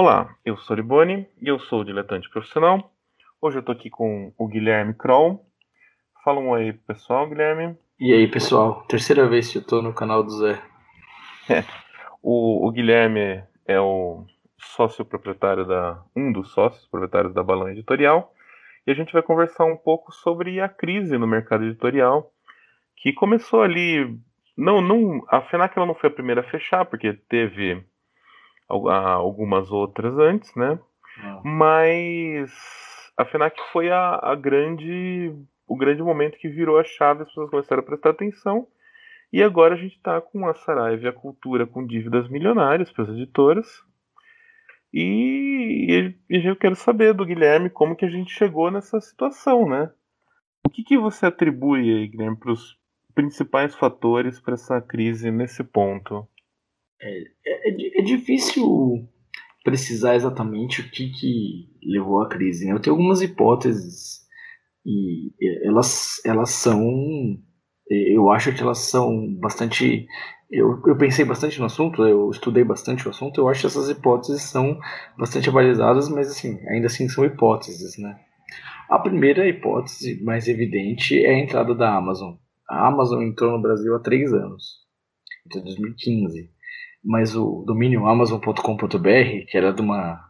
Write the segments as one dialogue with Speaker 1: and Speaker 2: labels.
Speaker 1: Olá, eu sou Liboni e eu sou diletante profissional. Hoje eu tô aqui com o Guilherme Kroll. Fala um oi pessoal, Guilherme.
Speaker 2: E aí pessoal, terceira vez que eu tô no canal do Zé.
Speaker 1: É, o, o Guilherme é o sócio proprietário da. um dos sócios proprietários da Balão Editorial. E a gente vai conversar um pouco sobre a crise no mercado editorial, que começou ali. Não, não, a FENAC ela não foi a primeira a fechar, porque teve algumas outras antes, né? Ah. Mas a FENAC foi a, a, grande, o grande momento que virou a chave, as pessoas começaram a prestar atenção. E agora a gente está com a Saraiva e a Cultura com dívidas milionárias para as editoras. E, e, eu quero saber do Guilherme como que a gente chegou nessa situação, né? O que, que você atribui aí, Guilherme, para os principais fatores para essa crise nesse ponto?
Speaker 2: É, é, é, difícil precisar exatamente o que, que levou à crise. Né? Eu tenho algumas hipóteses e elas, elas são. Eu acho que elas são bastante. Eu, eu pensei bastante no assunto, eu estudei bastante o assunto, eu acho que essas hipóteses são bastante avalizadas, mas assim, ainda assim são hipóteses, né? A primeira hipótese mais evidente é a entrada da Amazon. A Amazon entrou no Brasil há três anos, em 2015 mas o domínio amazon.com.br, que era de uma,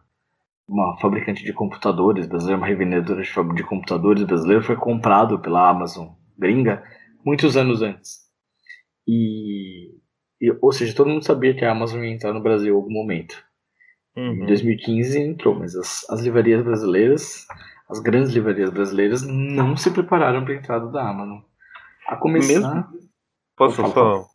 Speaker 2: uma fabricante de computadores brasileira, uma revendedora de, computadores brasileira, foi comprado pela Amazon gringa muitos anos antes. E, e, ou seja, todo mundo sabia que a Amazon ia entrar no Brasil em algum momento. Uhum. Em 2015 entrou, mas as, as livrarias brasileiras, as grandes livrarias brasileiras, não se prepararam para a entrada da Amazon. A começar.
Speaker 1: Mesmo? Posso só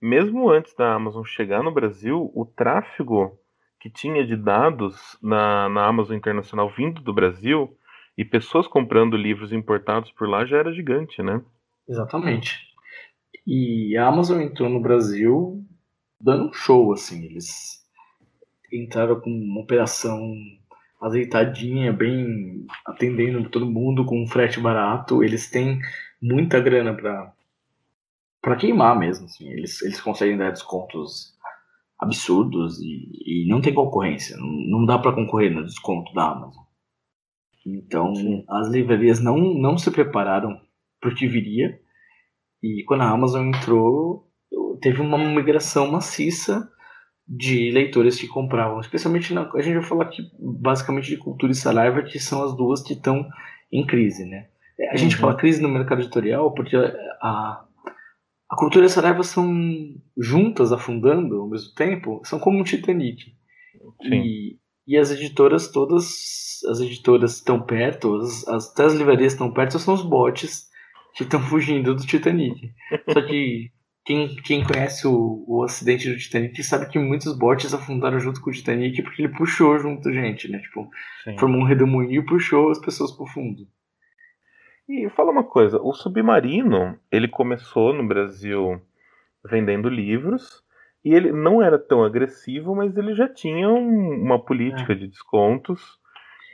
Speaker 1: mesmo antes da Amazon chegar no Brasil, o tráfego que tinha de dados na, na Amazon Internacional vindo do Brasil e pessoas comprando livros importados por lá já era gigante, né?
Speaker 2: Exatamente. E a Amazon entrou no Brasil dando um show, assim. Eles entraram com uma operação azeitadinha, bem atendendo todo mundo com um frete barato. Eles têm muita grana para para queimar mesmo. Assim. Eles, eles conseguem dar descontos absurdos e, e não tem concorrência. Não, não dá para concorrer no desconto da Amazon. Então, Sim. as livrarias não, não se prepararam para o que viria. E quando a Amazon entrou, teve uma migração maciça de leitores que compravam, especialmente na, a gente vai falar aqui basicamente de cultura e Saraiva, que são as duas que estão em crise, né? A gente uhum. fala crise no mercado editorial porque a, a cultura e a Saraiva são juntas, afundando ao mesmo tempo, são como um Titanic. E, e as editoras todas, as editoras estão perto, as, as, até as livrarias estão perto, são os botes que estão fugindo do Titanic. Só que quem, quem conhece o, o acidente do Titanic sabe que muitos botes afundaram junto com o Titanic porque ele puxou junto gente, né? Tipo, Sim. formou um redemoinho e puxou as pessoas pro fundo.
Speaker 1: E fala uma coisa, o Submarino, ele começou no Brasil vendendo livros e ele não era tão agressivo, mas ele já tinha um, uma política é. de descontos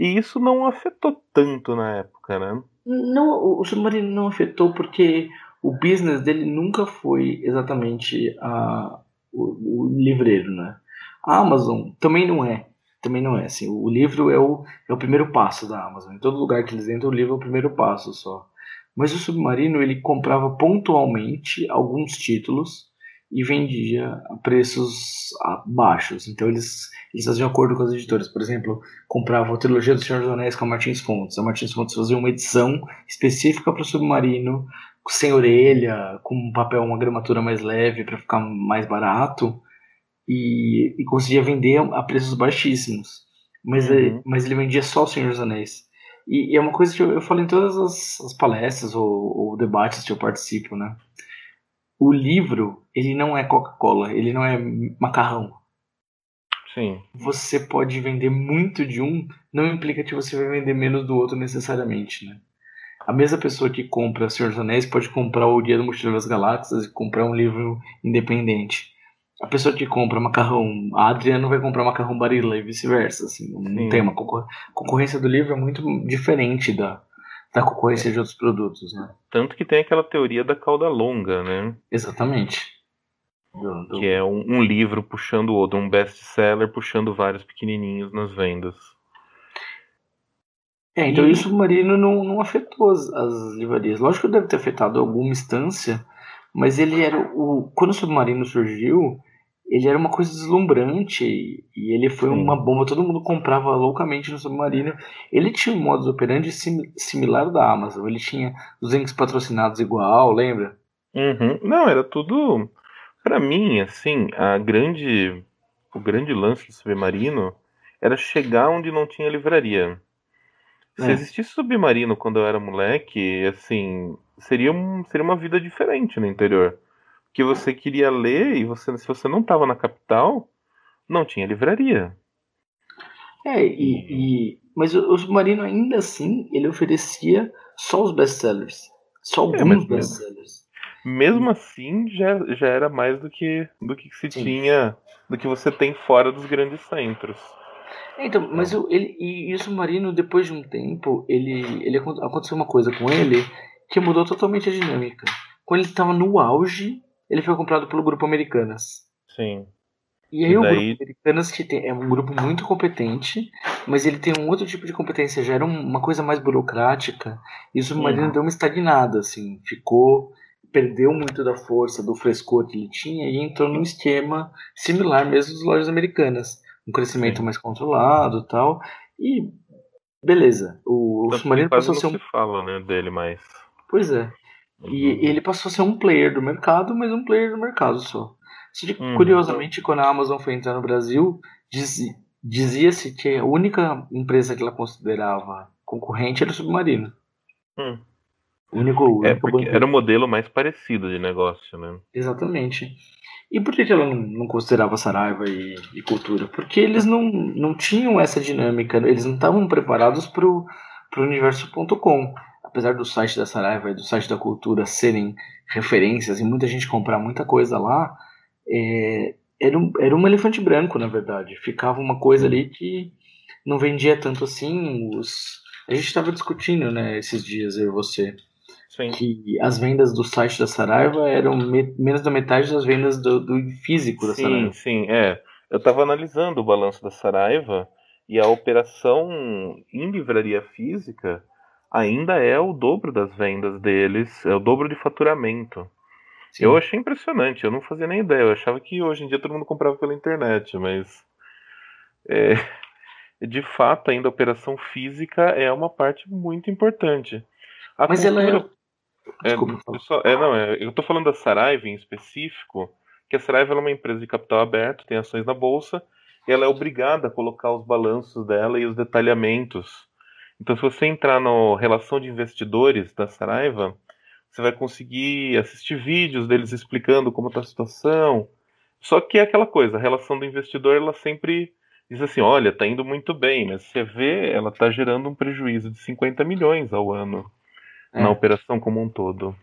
Speaker 1: e isso não afetou tanto na época, né?
Speaker 2: Não, o Submarino não afetou porque o business dele nunca foi exatamente a, o, o livreiro, né? A Amazon também não é também não é assim. O livro é o, é o primeiro passo da Amazon. Em todo lugar que eles entram, o livro é o primeiro passo só. Mas o Submarino ele comprava pontualmente alguns títulos e vendia a preços baixos. Então eles, eles faziam acordo com as editoras. Por exemplo, comprava a trilogia do Senhor dos Anéis com a Martins Fontes. A Martins Fontes fazia uma edição específica para o Submarino, sem orelha, com um papel, uma gramatura mais leve para ficar mais barato e, e conseguia vender a preços baixíssimos. Mas, uhum. ele, mas ele vendia só o Senhor dos Anéis. E, e, é uma coisa que eu, eu falo em todas as, as palestras ou, ou, debates que eu participo, né? O livro, ele não é Coca-Cola, ele não é macarrão.
Speaker 1: Sim.
Speaker 2: Você pode vender muito de um, não implica que você vai vender menos do outro necessariamente, né? A mesma pessoa que compra Senhor dos Anéis pode comprar o Dia do Mochileiro das Galáxias e comprar um livro independente a pessoa que compra macarrão a Adriana vai comprar macarrão Barilla e vice-versa. Assim, não tem uma concor concorrência do livro é muito diferente da, da concorrência é. de outros produtos, né?
Speaker 1: Tanto que tem aquela teoria da cauda longa, né?
Speaker 2: Exatamente.
Speaker 1: Do, do... Que é um, um livro puxando o outro, um best-seller puxando vários pequenininhos nas vendas.
Speaker 2: É, então e... o submarino não, não afetou as, as livrarias. Lógico que deve ter afetado alguma instância, mas ele era o. Quando o submarino surgiu, ele era uma coisa deslumbrante e, e ele foi Sim. uma bomba. Todo mundo comprava loucamente no submarino. Ele tinha um modus operandi sim, similar ao da Amazon. Ele tinha os links patrocinados igual, lembra?
Speaker 1: Uhum. Não, era tudo. Para mim, assim, a grande, o grande lance do submarino era chegar onde não tinha livraria. Se é. existisse submarino quando eu era moleque, assim, seria, um, seria uma vida diferente no interior. Que você queria ler e você, se você não estava na capital, não tinha livraria.
Speaker 2: É, e, e mas o, o, submarino ainda assim ele oferecia só os best-sellers, só é, alguns é, best-sellers.
Speaker 1: Mesmo assim, já, já era mais do que do que se Sim. tinha, do que você tem fora dos grandes centros.
Speaker 2: É, então, mas eu, ele, e, e, o submarino, depois de um tempo, ele, ele aconteceu uma coisa com ele que mudou totalmente a dinâmica. Quando ele estava no auge, ele foi comprado pelo grupo Americanas.
Speaker 1: Sim.
Speaker 2: E aí e o daí... grupo Americanas que tem, é um grupo muito competente, mas ele tem um outro tipo de competência, já era uma coisa mais burocrática, e o submarino uhum. deu uma estagnada, assim, ficou perdeu muito da força, do frescor que ele tinha e entrou num esquema similar mesmo das lojas americanas um crescimento Sim. mais controlado tal. E beleza, o, o submarino passou a ser um.
Speaker 1: se fala né, dele mais.
Speaker 2: Pois é. E, uhum. ele passou a ser um player do mercado, mas um player do mercado só. Uhum. Curiosamente, quando a Amazon foi entrar no Brasil, dizia, dizia-se que a única empresa que ela considerava concorrente era o Submarino.
Speaker 1: Hum. O único, o é, único era o modelo mais parecido de negócio, né?
Speaker 2: Exatamente. E por que, que ela não, não considerava Saraiva e, e, cultura? Porque eles não, não tinham essa dinâmica, eles não estavam preparados para o universo.com. Apesar do site da Saraiva e do site da cultura serem referências e muita gente comprar muita coisa lá, é, era, um, era um elefante branco, na verdade. Ficava uma coisa ali que não vendia tanto assim. Os... A gente estava discutindo né, esses dias, eu e você Sim. que as vendas do site da Saraiva eram me menos da metade das vendas do, do físico da
Speaker 1: sim,
Speaker 2: Saraiva.
Speaker 1: Sim, é. Eu estava analisando o balanço da Saraiva e a operação em livraria física ainda é o dobro das vendas deles, é o dobro de faturamento. Sim. Eu achei impressionante, eu não fazia nem ideia, eu achava que hoje em dia todo mundo comprava pela internet, mas é, de fato ainda a operação física é uma parte muito importante.
Speaker 2: A mas cultura... ela é
Speaker 1: é, Desculpa. só, é, não, é, eu tô falando da Saraiva em específico, que a Saraiva é uma empresa de capital aberto, tem ações na bolsa, e ela é obrigada a colocar os balanços dela e os detalhamentos. Então, se você entrar na relação de investidores da Saraiva, você vai conseguir assistir vídeos deles explicando como está a situação. Só que é aquela coisa, a relação do investidor, ela sempre diz assim, olha, está indo muito bem, mas você vê, ela está gerando um prejuízo de 50 milhões ao ano é. na operação como um todo.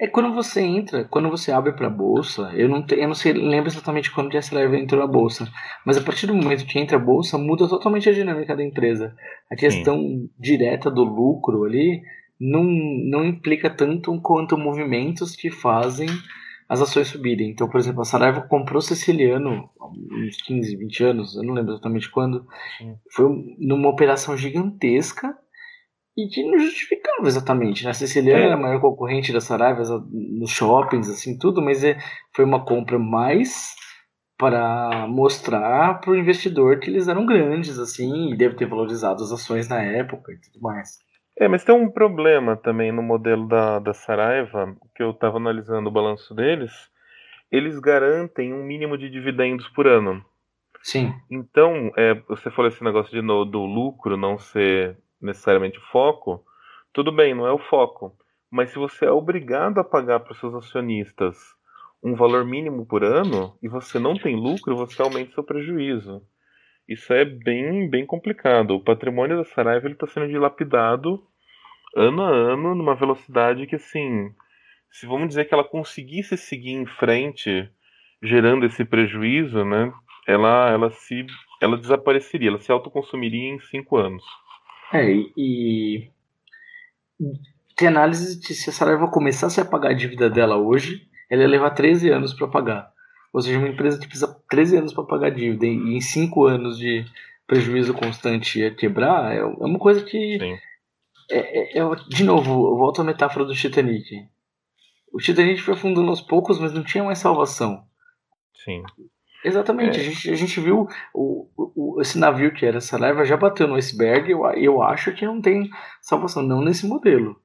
Speaker 2: É quando você entra, quando você abre para a bolsa, eu não, te, eu não sei, lembro exatamente quando a Celera entrou na bolsa, mas a partir do momento que entra a bolsa, muda totalmente a dinâmica da empresa. A questão Sim. direta do lucro ali não, não implica tanto quanto movimentos que fazem as ações subirem. Então, por exemplo, a Saraiva comprou Siciliano há uns 15, 20 anos, eu não lembro exatamente quando. Sim. Foi numa operação gigantesca e que não justificava exatamente. Né? A Siciliana é. era a maior concorrente da Saraiva nos shoppings, assim, tudo, mas é, foi uma compra mais para mostrar para o investidor que eles eram grandes, assim, e deve ter valorizado as ações na época e tudo mais.
Speaker 1: É, mas tem um problema também no modelo da, da Saraiva, que eu estava analisando o balanço deles, eles garantem um mínimo de dividendos por ano.
Speaker 2: Sim.
Speaker 1: Então, é, você falou esse negócio de no, do lucro não ser necessariamente o foco, tudo bem, não é o foco. Mas se você é obrigado a pagar para os seus acionistas um valor mínimo por ano e você não tem lucro, você aumenta seu prejuízo. Isso é bem, bem complicado. O patrimônio da Saraiva está sendo dilapidado ano a ano numa velocidade que, assim, se vamos dizer que ela conseguisse seguir em frente gerando esse prejuízo, né, ela, ela se ela desapareceria, ela se autoconsumiria em cinco anos.
Speaker 2: É, e, tem análise de se a Saraiva começasse a pagar a dívida dela hoje, ela ia levar 13 anos para pagar. Ou seja, uma empresa que precisa 13 anos para pagar dívida e em 5 anos de prejuízo constante a quebrar, é, é uma coisa que. É, é, é, de novo, eu volto à metáfora do Titanic. O Titanic foi afundando aos poucos, mas não tinha mais salvação.
Speaker 1: Sim.
Speaker 2: Exatamente, é. a, gente, a gente viu o, o, esse navio que era essa leva já bateu no iceberg. Eu, eu acho que não tem salvação, não nesse modelo.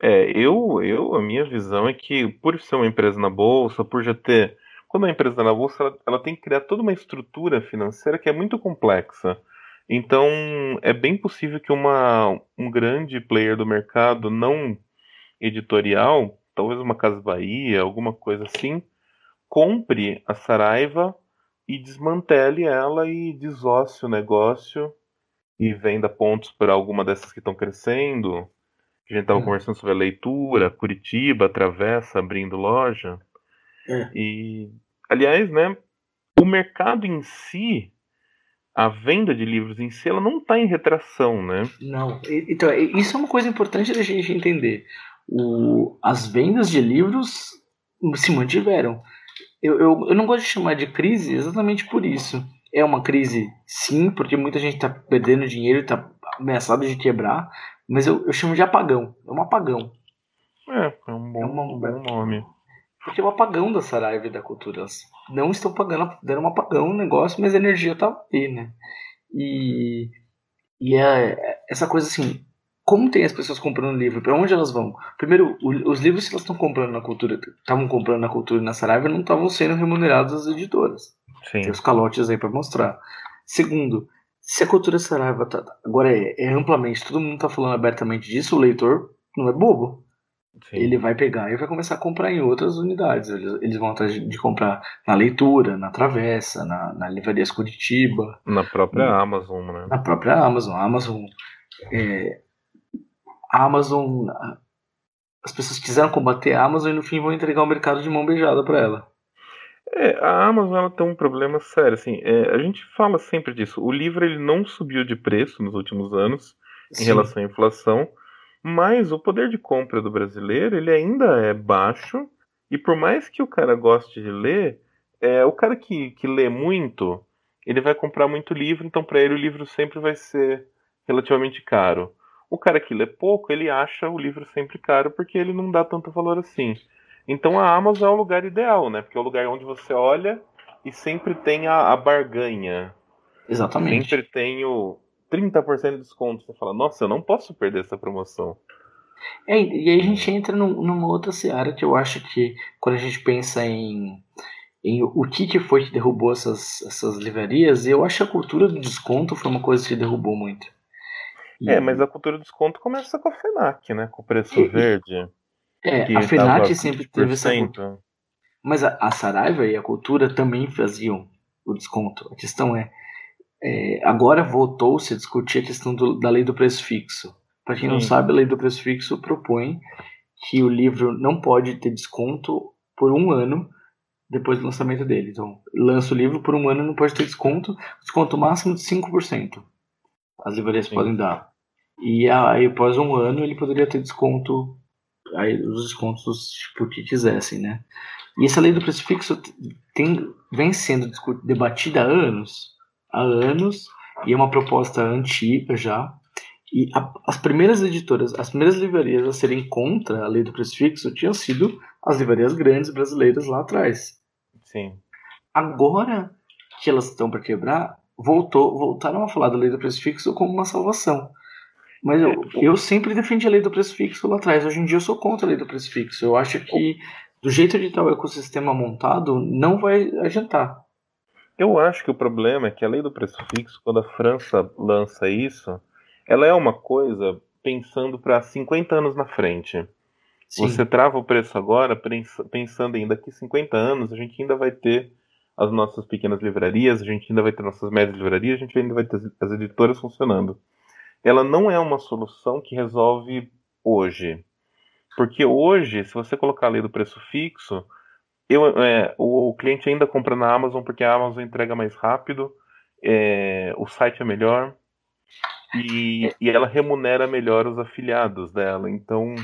Speaker 1: É, eu, eu, a minha visão é que, por ser uma empresa na bolsa, por já ter. Quando é uma empresa na bolsa, ela, ela tem que criar toda uma estrutura financeira que é muito complexa. Então, é bem possível que uma, um grande player do mercado não editorial, talvez uma Casa Bahia, alguma coisa assim, compre a Saraiva e desmantele ela e desosse o negócio e venda pontos para alguma dessas que estão crescendo. A gente estava é. conversando sobre a leitura, Curitiba, Travessa abrindo loja. É. E, aliás, né, o mercado em si, a venda de livros em si, ela não está em retração, né?
Speaker 2: Não. Então, isso é uma coisa importante da gente entender. O, as vendas de livros se mantiveram. Eu, eu, eu não gosto de chamar de crise exatamente por isso. É uma crise, sim, porque muita gente está perdendo dinheiro está ameaçado de quebrar, mas eu, eu chamo de apagão. É um apagão.
Speaker 1: É, é um bom, é uma, um bom nome.
Speaker 2: Porque é o um apagão da Saraiva e da cultura. Elas não estão pagando, deram um apagão no negócio, mas a energia tá aí, né? E, e é, essa coisa assim, como tem as pessoas comprando livro, para onde elas vão? Primeiro, o, os livros que elas estão comprando na cultura, estavam comprando na cultura e na Saraiva, não estavam sendo remunerados das editoras. Sim. Tem os calotes aí para mostrar. Segundo, se a cultura Saraiva tá, agora é, é, amplamente, todo mundo está falando abertamente disso, o leitor não é bobo. Sim. Ele vai pegar e vai começar a comprar em outras unidades. Eles, eles vão atrás de comprar na leitura, na Travessa, na, na Livrarias Curitiba.
Speaker 1: Na própria na, Amazon, né?
Speaker 2: Na própria Amazon. A Amazon é, a Amazon. As pessoas quiseram combater a Amazon e no fim vão entregar o mercado de mão beijada para ela.
Speaker 1: É, a Amazon ela tem um problema sério, assim, é, a gente fala sempre disso. O livro ele não subiu de preço nos últimos anos Sim. em relação à inflação, mas o poder de compra do brasileiro ele ainda é baixo e por mais que o cara goste de ler, é, o cara que, que lê muito, ele vai comprar muito livro, então para ele o livro sempre vai ser relativamente caro. O cara que lê pouco, ele acha o livro sempre caro porque ele não dá tanto valor assim. Então a Amazon é o lugar ideal, né? Porque é o lugar onde você olha e sempre tem a, a barganha.
Speaker 2: Exatamente.
Speaker 1: Sempre tem o 30% de desconto. Você fala, nossa, eu não posso perder essa promoção.
Speaker 2: É, e aí a gente entra num, numa outra seara que eu acho que quando a gente pensa em, em o que, que foi que derrubou essas, essas livrarias, eu acho que a cultura do desconto foi uma coisa que derrubou muito.
Speaker 1: É, mas a cultura do desconto começa com a FENAC, né? Com o preço e, verde.
Speaker 2: É, a FENAC sempre teve essa cultura. Mas a, a, Saraiva e a cultura também faziam o desconto. A questão é, é agora voltou-se a discutir a questão do, da lei do preço fixo. Para quem Sim. não sabe, a lei do preço fixo propõe que o livro não pode ter desconto por um ano depois do lançamento dele. Então, lança o livro por um ano não pode ter desconto, desconto máximo de 5%. As livrarias Sim. podem dar. E aí, após um ano, ele poderia ter desconto, aí, os descontos tipo, que quisessem, né? E essa lei do preço fixo tem, vem sendo debatida há anos, há anos, e é uma proposta antiga já. E a, as primeiras editoras, as primeiras livrarias a serem contra a lei do preço fixo tinham sido as livrarias grandes brasileiras lá atrás.
Speaker 1: Sim.
Speaker 2: Agora que elas estão para quebrar, voltou, voltaram a falar da lei do preço fixo como uma salvação. Mas eu, eu sempre defendi a lei do preço fixo lá atrás. Hoje em dia eu sou contra a lei do preço fixo. Eu acho que do jeito de estar o ecossistema montado, não vai adiantar.
Speaker 1: Eu acho que o problema é que a lei do preço fixo, quando a França lança isso, ela é uma coisa pensando para 50 anos na frente. Sim. Você trava o preço agora pensando em daqui 50 anos a gente ainda vai ter as nossas pequenas livrarias, a gente ainda vai ter nossas médias livrarias, a gente ainda vai ter as editoras funcionando ela não é uma solução que resolve hoje. Porque hoje, se você colocar a lei do preço fixo, eu, é, o, o, cliente ainda compra na Amazon porque a Amazon entrega mais rápido, é, o site é melhor e, e, ela remunera melhor os afiliados dela. Então,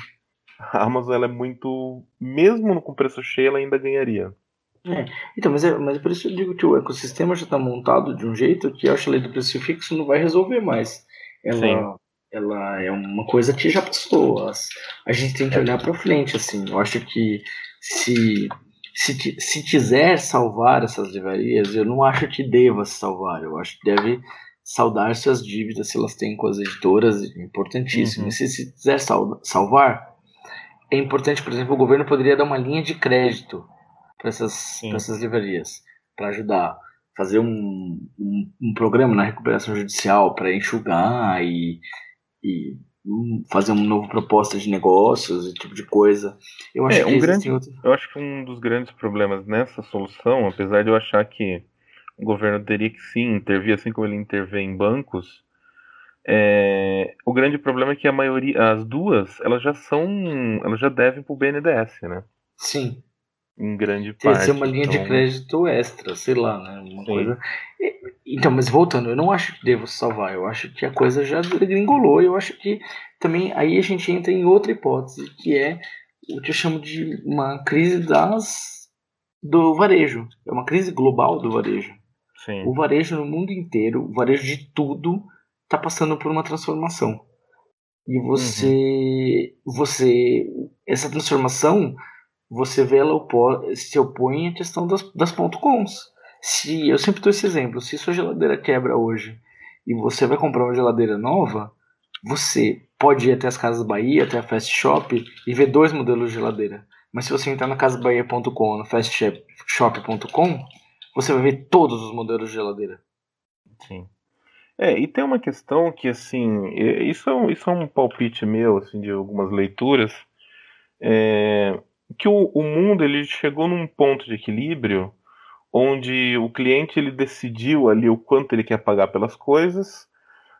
Speaker 1: a Amazon ela é muito. Mesmo com preço cheio, ela ainda ganharia.
Speaker 2: É, então, mas é, mas é por isso eu digo que o ecossistema já está montado de um jeito que eu acho a lei do preço fixo não vai resolver mais. Ela, ela é uma coisa que já passou. A gente tem que é. olhar para frente, assim. Eu acho que se, se, se quiser salvar essas livrarias, eu não acho que deva se salvar. Eu acho que deve saldar suas dívidas se elas têm com as editoras, importantíssimo. Uhum. Se, se quiser sal, salvar, é importante, por exemplo, o governo poderia dar uma linha de crédito para essas, essas livrarias, para ajudar fazer um, um, um, programa na recuperação judicial para enxugar e, e fazer uma nova proposta de negócios, esse tipo de coisa.
Speaker 1: Eu acho é, que um grande, outro... eu acho que um dos grandes problemas nessa solução, apesar de eu achar que o governo teria que sim intervir, assim como ele intervém em bancos, é, o grande problema é que a maioria, as duas, elas já são, elas já devem para o BNDES, né?
Speaker 2: Sim.
Speaker 1: Em grande Tem parte.
Speaker 2: Tem uma linha então... de crédito extra, sei lá, né? Uma coisa. Então, mas voltando, eu não acho que devo salvar, eu acho que a coisa já gringolou, eu acho que também aí a gente entra em outra hipótese, que é o que eu chamo de uma crise das do varejo. É uma crise global do varejo. Sim. O varejo no mundo inteiro, o varejo de tudo, está passando por uma transformação. E você, uhum. você, essa transformação, você vê ela se opõe à questão das, das ponto .coms. Se, eu sempre dou esse exemplo, se sua geladeira quebra hoje e você vai comprar uma geladeira nova, você pode ir até as Casas Bahia, até a Fast Shop e ver dois modelos de geladeira. Mas se você entrar na casabahia.com ou no fastshop.com, você vai ver todos os modelos de geladeira.
Speaker 1: Sim. É, e tem uma questão que, assim, isso é um, isso é um palpite meu, assim, de algumas leituras, é, que o, o mundo ele chegou num ponto de equilíbrio onde o cliente ele decidiu ali o quanto ele quer pagar pelas coisas,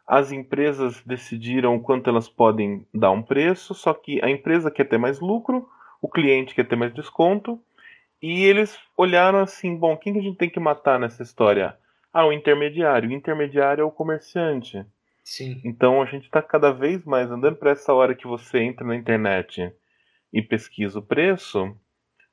Speaker 1: as empresas decidiram o quanto elas podem dar um preço, só que a empresa quer ter mais lucro, o cliente quer ter mais desconto, e eles olharam assim, bom, quem que a gente tem que matar nessa história? Ah, o intermediário. O intermediário é o comerciante.
Speaker 2: Sim.
Speaker 1: Então a gente está cada vez mais andando para essa hora que você entra na internet e pesquisa o preço,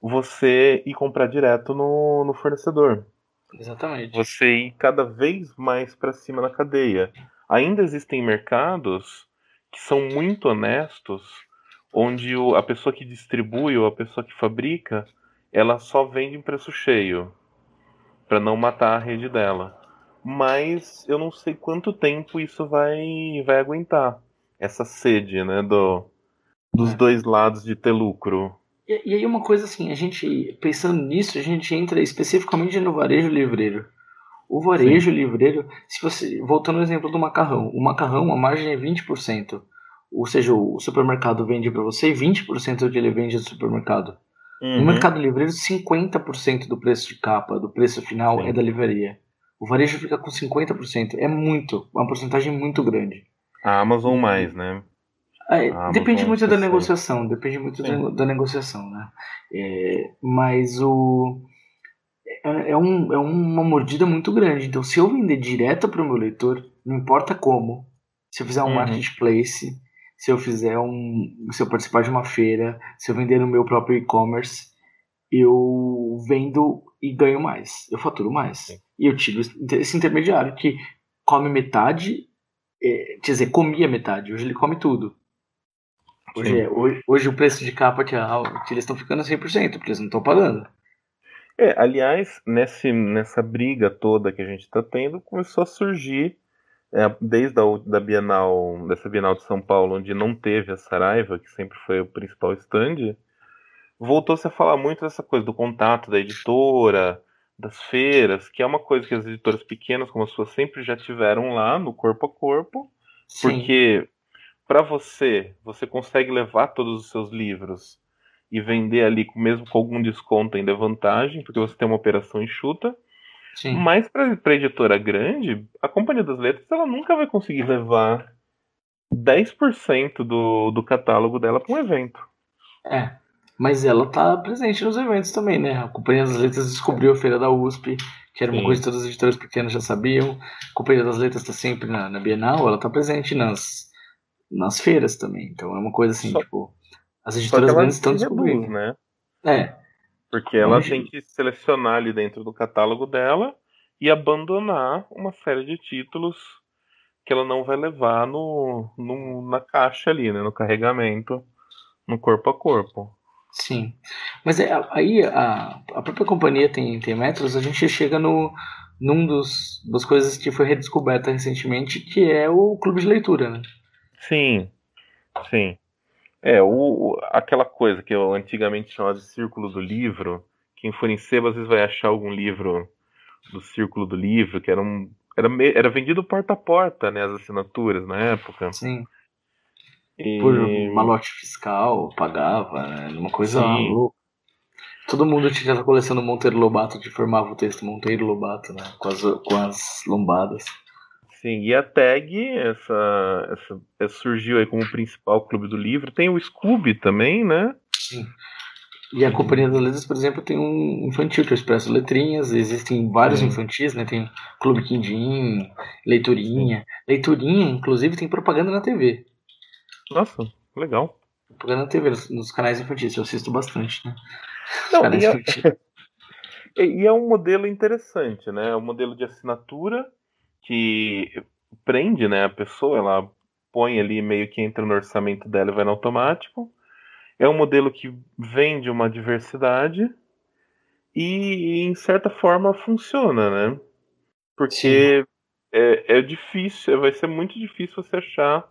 Speaker 1: você ir comprar direto no, no fornecedor.
Speaker 2: Exatamente.
Speaker 1: Você ir cada vez mais para cima na cadeia. Ainda existem mercados que são muito honestos, onde o, a pessoa que distribui ou a pessoa que fabrica, ela só vende em preço cheio para não matar a rede dela. Mas eu não sei quanto tempo isso vai vai aguentar essa sede, né, do dos é. dois lados de ter lucro.
Speaker 2: E, e, aí uma coisa assim, a gente pensando nisso, a gente entra especificamente no varejo livreiro. O varejo Sim. livreiro, se você voltando ao exemplo do macarrão, o macarrão a margem é 20%. Ou seja, o supermercado vende para você 20% do que ele vende no supermercado. Uhum. No Mercado Livreiro, 50% do preço de capa, do preço final, Sim. é da livraria. O varejo fica com 50%. É muito, uma porcentagem muito grande.
Speaker 1: A Amazon mais, né?
Speaker 2: É, depende muito da negociação, depende muito da, da, negociação, né? É, mas o é, é, um, é uma mordida muito grande. Então, se eu vender direto para o meu leitor, não importa como, se eu fizer um uhum. marketplace, se eu fizer um. Se eu participar de uma feira, se eu vender no meu próprio e-commerce, eu vendo e ganho mais. Eu faturo mais. Sim. E eu tiro esse intermediário que come metade, é, quer dizer, comia metade. Hoje ele come tudo. Hoje, é, hoje, hoje, o preço de capa que, que eles estão ficando 100%, porque eles não estão pagando.
Speaker 1: É, aliás, nesse, nessa briga toda que a gente está tendo, começou a surgir é, desde a da Bienal, dessa Bienal de São Paulo, onde não teve a Saraiva, que sempre foi o principal stand, voltou-se a falar muito dessa coisa do contato da editora, das feiras, que é uma coisa que as editoras pequenas como as suas sempre já tiveram lá no corpo a corpo, Sim. porque para você, você consegue levar todos os seus livros e vender ali mesmo com algum desconto ainda é vantagem, porque você tem uma operação enxuta. Sim. Mas para editora grande, a Companhia das Letras ela nunca vai conseguir levar 10% do, do catálogo dela para um evento.
Speaker 2: É, mas ela tá presente nos eventos também, né? A Companhia das Letras descobriu a Feira da USP, que era uma Sim. coisa que todas as editoras pequenas já sabiam. A Companhia das Letras está sempre na, na, Bienal, ela tá presente nas, nas feiras também. Então é uma coisa assim, Só... tipo, as editoras grandes estão descobrindo.
Speaker 1: Né?
Speaker 2: É.
Speaker 1: Porque ela tem que selecionar ali dentro do catálogo dela e abandonar uma série de títulos que ela não vai levar no, no, na caixa ali, né? No carregamento, no corpo a corpo.
Speaker 2: Sim. Mas é, aí a, a própria companhia tem, tem metros, a gente chega no, num dos das coisas que foi redescoberta recentemente, que é o clube de leitura, né?
Speaker 1: Sim, sim. É, o, aquela coisa que eu antigamente chamava de círculo do livro, quem for em sebo às vezes vai achar algum livro do círculo do livro, que era um. Era, era vendido porta a porta, né? As assinaturas na época.
Speaker 2: Sim. E... Por malote fiscal, pagava, né? Uma coisa Sim. louca. Todo mundo tinha a coleção do Monteiro Lobato que formava o texto Monteiro Lobato, né? Com as, com as lombadas.
Speaker 1: Sim, e a tag essa, essa, essa, surgiu aí como principal clube do livro. Tem o Scooby também, né?
Speaker 2: Sim. E a Companhia das Letras, por exemplo, tem um infantil que é o Expresso Letrinhas. Existem vários infantis, né? Tem Clube Quindim, Leiturinha. Leiturinha, inclusive, tem propaganda na TV.
Speaker 1: Nossa, legal.
Speaker 2: Propaganda na TV, nos canais infantis. Eu assisto bastante, né?
Speaker 1: Não, e, é, e é um modelo interessante, né? É um modelo de assinatura que prende né, a pessoa, ela põe ali meio que entra no orçamento dela e vai no automático. É um modelo que vende uma diversidade e, em certa forma, funciona, né? Porque é, é difícil, vai ser muito difícil você achar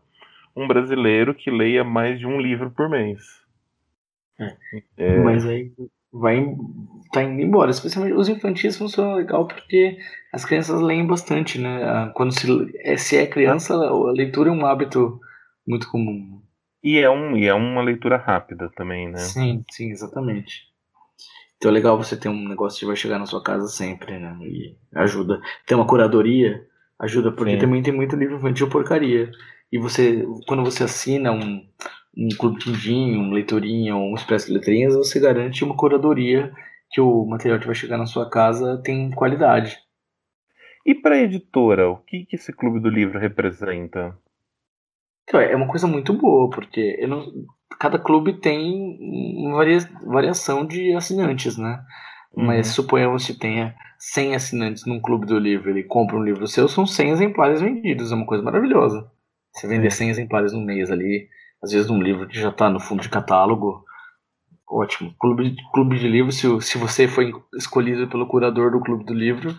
Speaker 1: um brasileiro que leia mais de um livro por mês.
Speaker 2: É. É... Mas aí vai tá indo embora. Especialmente os infantis funcionam legal porque as crianças leem bastante, né? Quando se é, se é criança, a leitura é um hábito muito comum.
Speaker 1: E é, um, e é uma leitura rápida também, né?
Speaker 2: Sim, sim, exatamente. Então é legal você ter um negócio que vai chegar na sua casa sempre, né? E ajuda. Ter uma curadoria ajuda, porque sim. também tem muito livro infantil porcaria. E você, quando você assina um, um clube quindim, um leitorinha ou um expresso de letrinhas, você garante uma curadoria que o material que vai chegar na sua casa tem qualidade.
Speaker 1: E para a editora, o que, que esse clube do livro representa?
Speaker 2: Então, é uma coisa muito boa, porque não, cada clube tem uma varia, variação de assinantes, né? Uhum. Mas suponhamos que tenha 100 assinantes num clube do livro, ele compra um livro seu, são 100 exemplares vendidos, é uma coisa maravilhosa. Você vender 100 exemplares no mês ali, às vezes um livro que já está no fundo de catálogo. Ótimo. Clube, clube de livro, se, se você foi escolhido pelo curador do clube do livro,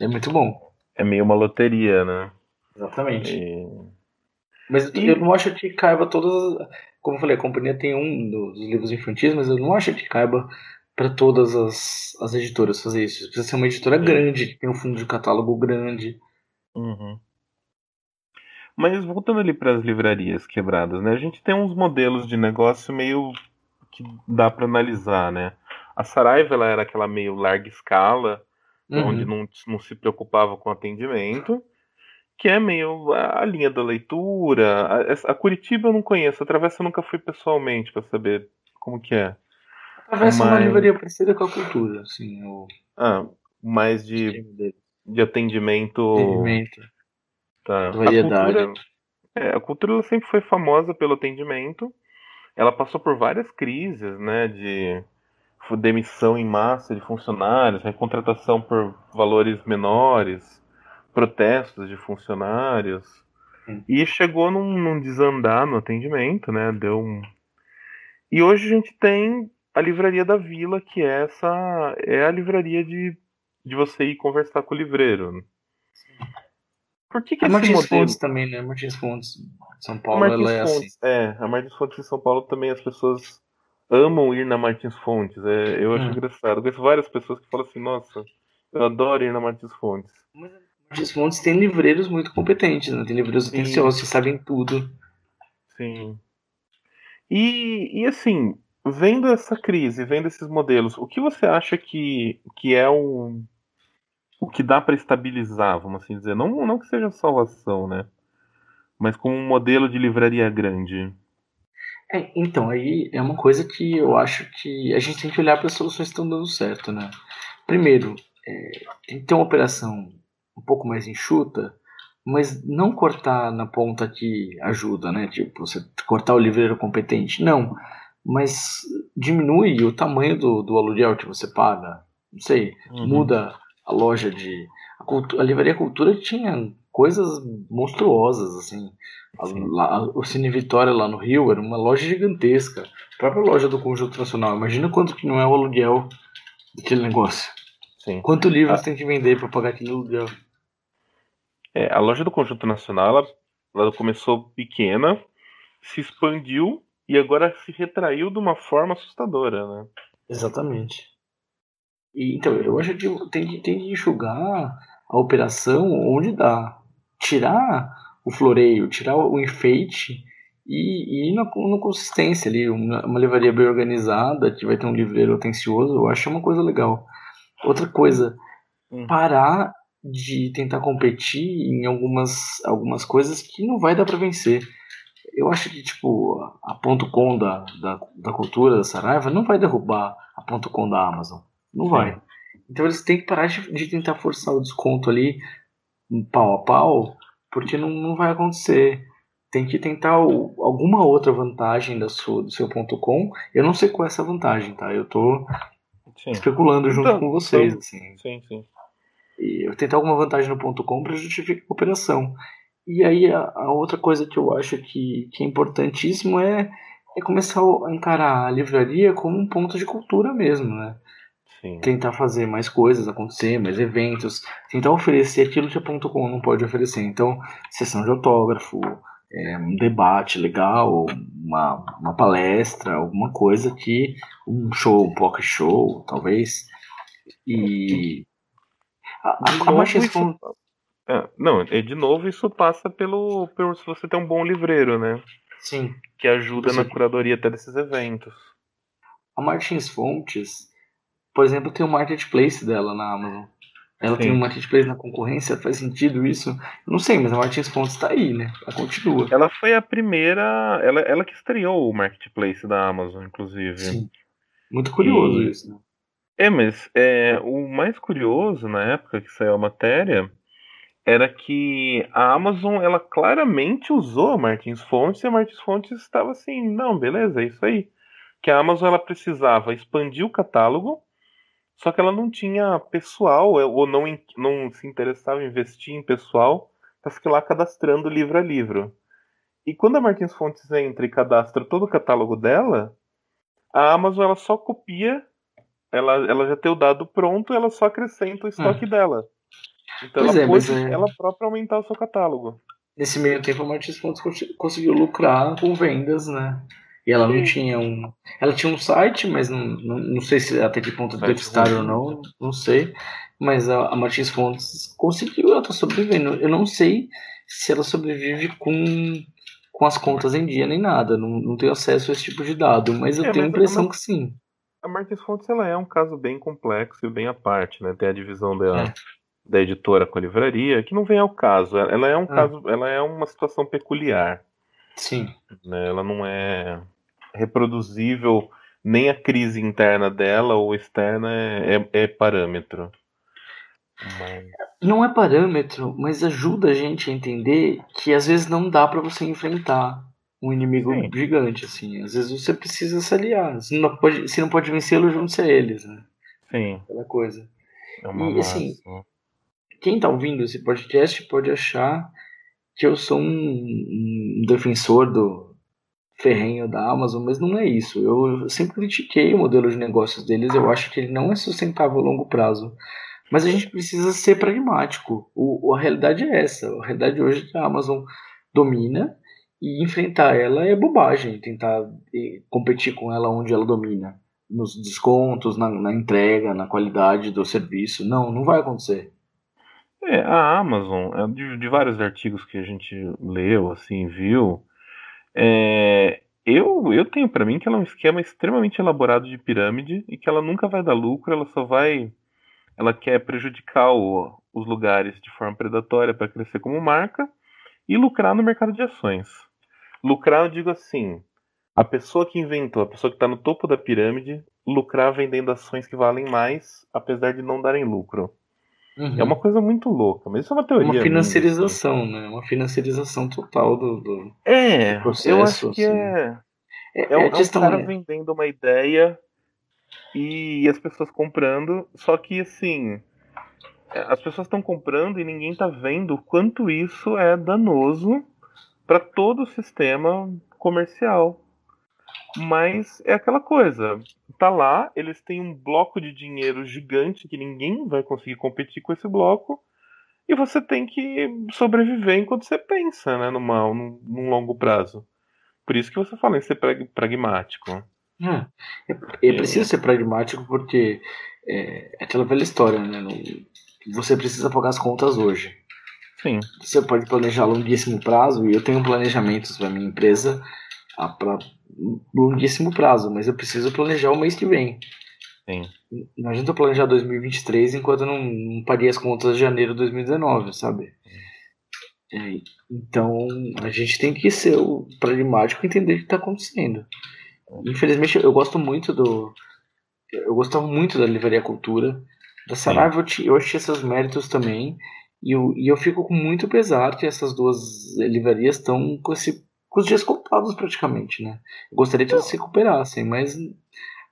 Speaker 2: é muito bom.
Speaker 1: É meio uma loteria, né?
Speaker 2: Exatamente. E... Mas e... eu não acho que caiba todas. Como eu falei, a companhia tem um dos livros infantis, mas eu não acho que caiba para todas as, as editoras fazer isso. Precisa ser uma editora grande, que tem um fundo de catálogo grande.
Speaker 1: Uhum. Mas voltando ali para as livrarias quebradas, né? A gente tem uns modelos de negócio meio que dá para analisar, né? A Saraiva ela era aquela meio larga escala, uhum. onde não, não se preocupava com atendimento, que é meio a, a linha da leitura. A, a, Curitiba eu não conheço, a Travessa eu nunca fui pessoalmente para saber como que é.
Speaker 2: A Travessa Mas... é uma livraria parecida com a cultura, assim. O...
Speaker 1: Ah, mais de, de atendimento.
Speaker 2: Atendimento
Speaker 1: Tá. Variedade. A cultura, é, a cultura sempre foi famosa pelo atendimento. Ela passou por várias crises, né, de demissão em massa de funcionários, recontratação por valores menores, protestos de funcionários. E chegou num, num, desandar no atendimento, né? Deu um... E hoje a gente tem a livraria da Vila, que é essa é a livraria de, de você ir conversar com o livreiro. Por que, que
Speaker 2: a
Speaker 1: Martins
Speaker 2: modelo... Fontes também, né? Martins Fontes, São Paulo, ela é assim.
Speaker 1: Fontes, assim. É, a Martins Fontes em São Paulo também as pessoas amam ir na Martins Fontes. É, eu acho hum. engraçado. Eu conheço várias pessoas que falam assim, nossa, eu adoro ir na Martins Fontes.
Speaker 2: Mas Martins Fontes tem livreiros muito competentes, né? Tem livreiros atenciosos que sabem tudo.
Speaker 1: Sim. E, e assim, vendo essa crise, vendo esses modelos, o que você acha que, que é o o que dá para estabilizar, vamos assim dizer. Não, não que seja salvação, né? Mas como um modelo de livraria grande.
Speaker 2: É, então, aí é uma coisa que eu acho que a gente tem que olhar para as soluções que estão dando certo, né? Primeiro, é, tem que ter uma operação um pouco mais enxuta, mas não cortar na ponta que ajuda, né? Tipo, você cortar o livreiro competente. Não. mas diminui o tamanho do, do aluguel que você paga. Não sei, uhum. muda a loja de. A, cultura, a livraria Cultura tinha coisas monstruosas, assim. A, o Cine Vitória lá no Rio era uma loja gigantesca. A própria loja do Conjunto Nacional. Imagina quanto que não é o aluguel daquele negócio. Sim. Quanto livro ah. você tem que vender para pagar aquele aluguel?
Speaker 1: É, a loja do Conjunto Nacional ela, ela começou pequena, se expandiu e agora se retraiu de uma forma assustadora, né?
Speaker 2: Exatamente. E, então, eu acho que tem, que tem que enxugar a operação onde dá. Tirar o floreio, tirar o enfeite e, e ir na, na consistência ali. Uma, uma livraria bem organizada, que vai ter um livreiro atencioso, eu acho uma coisa legal. Outra coisa, hum. parar de tentar competir em algumas, algumas coisas que não vai dar para vencer eu acho que, tipo, a ponto .com da, da, da cultura da Saraiva não vai derrubar a ponto .com da Amazon. Não vai. Então eles têm que parar de, de, tentar forçar o desconto ali pau a pau, porque não, não vai acontecer. Tem que tentar o, alguma outra vantagem da sua, do seu ponto .com. Eu não sei qual é essa vantagem, tá? Eu tô sim. especulando junto então, com vocês, então, assim. Sim, sim. E eu tentar alguma vantagem no ponto .com para justificar a operação. E aí a, a, outra coisa que eu acho que, que é importantíssimo é, é começar a encarar a livraria como um ponto de cultura mesmo, né? Sim. Tentar fazer mais coisas acontecer, mais eventos, tentar oferecer aquilo que a ponto .com não pode oferecer. Então, sessão de autógrafo, é, um debate legal, uma, uma palestra, alguma coisa que um show, um pocket show, talvez. E
Speaker 1: a, a, a Martins é, não, é, de novo, isso passa pelo, pelo se você tem um bom livreiro, né?
Speaker 2: Sim.
Speaker 1: Que ajuda você... na curadoria até desses eventos.
Speaker 2: A Martins Fontes, por exemplo, tem o marketplace dela na Amazon. Ela Sim. tem um marketplace na concorrência, faz sentido isso? Eu não sei, mas a Martins Fontes está aí, né? Ela continua.
Speaker 1: Ela foi a primeira. Ela, ela que estreou o marketplace da Amazon, inclusive. Sim.
Speaker 2: Muito curioso e... isso, né?
Speaker 1: É, mas é, o mais curioso na época que saiu a matéria era que a Amazon ela claramente usou a Martins Fontes e a Martins Fontes estava assim, não, beleza, é isso aí. Que a Amazon ela precisava expandir o catálogo, só que ela não tinha pessoal é, ou não, não se interessava em investir em pessoal para ficar lá cadastrando livro a livro. E quando a Martins Fontes entra e cadastra todo o catálogo dela, a Amazon ela só copia, ela, ela já tem o dado pronto, ela só acrescenta o estoque hum. dela. Então pois ela é, pôde é... ela própria aumentar o seu catálogo.
Speaker 2: Nesse meio tempo a Martins Fontes conseguiu lucrar com vendas, né? E ela não tinha um. Ela tinha um site, mas não, não, não sei se até que ponto deficitário ou não, não sei. Mas a, a Martins Fontes conseguiu, ela tá sobrevivendo. Eu não sei se ela sobrevive com, com as contas em dia nem nada. Não, não tenho acesso a esse tipo de dado, mas eu é, tenho a impressão que sim.
Speaker 1: A Martins Fontes ela é um caso bem complexo e bem à parte, né? Tem a divisão dela. É da editora com a livraria, que não vem ao caso. Ela é um ah. caso, ela é uma situação peculiar.
Speaker 2: Sim.
Speaker 1: Né? Ela não é reproduzível, nem a crise interna dela ou externa é, é, é parâmetro.
Speaker 2: Mas... Não é parâmetro, mas ajuda a gente a entender que às vezes não dá para você enfrentar um inimigo Sim. gigante, assim. Às vezes você precisa se aliar. Se não pode, se não pode vencê-lo, junte-se a eles, né?
Speaker 1: Sim.
Speaker 2: Aquela coisa. É e assim, quem está ouvindo esse podcast pode achar que eu sou um, um, defensor do ferrenho da Amazon, mas não é isso. Eu sempre critiquei o modelo de negócios deles, eu acho que ele não é sustentável a longo prazo. Mas a gente precisa ser pragmático. O, a realidade é essa. A realidade hoje é que a Amazon domina e enfrentar ela é bobagem. Tentar eh, competir com ela onde ela domina. Nos descontos, na, na entrega, na qualidade do serviço. Não, não vai acontecer.
Speaker 1: É, a Amazon, é, de, de vários artigos que a gente leu, assim, viu, é, eu, eu tenho para mim que ela é um esquema extremamente elaborado de pirâmide e que ela nunca vai dar lucro, ela só vai. Ela quer prejudicar o, os lugares de forma predatória para crescer como marca e lucrar no mercado de ações. Lucrar, eu digo assim, a pessoa que inventou, a pessoa que está no topo da pirâmide, lucrar vendendo ações que valem mais, apesar de não darem lucro. Uhum. É uma coisa muito louca, mas isso é uma teoria.
Speaker 2: Uma financiarização, minha, assim. né? Uma financiarização total do, do,
Speaker 1: é, do processo. Eu acho que assim. é. É, é, um, é um cara vendendo uma ideia e as pessoas comprando, só que assim, é, as pessoas estão comprando e ninguém está vendo o quanto isso é danoso para todo o sistema comercial. Mas é aquela coisa, tá lá, eles têm um bloco de dinheiro gigante que ninguém vai conseguir competir com esse bloco, e você tem que sobreviver enquanto você pensa, né, numa, num, num longo prazo. Por isso que você fala em ser pragmático.
Speaker 2: É, é, é preciso ser pragmático porque é, é aquela velha história, né? você precisa pagar as contas hoje.
Speaker 1: Sim.
Speaker 2: Você pode planejar a longuíssimo prazo, e eu tenho planejamentos para minha empresa para longuíssimo prazo, mas eu preciso planejar o mês que vem.
Speaker 1: Sim.
Speaker 2: Não adianta planejar 2023 enquanto eu não, não paguei as contas de janeiro de 2019, sabe? É, então a gente tem que ser o pragmático e entender o que está acontecendo. Infelizmente eu gosto muito do. Eu gostava muito da Livraria Cultura. Da Saraiva eu, eu achei seus méritos também. E eu, e eu fico com muito pesar que essas duas livrarias estão com, esse, com os dias contados praticamente, né? Eu gostaria que elas se recuperassem, mas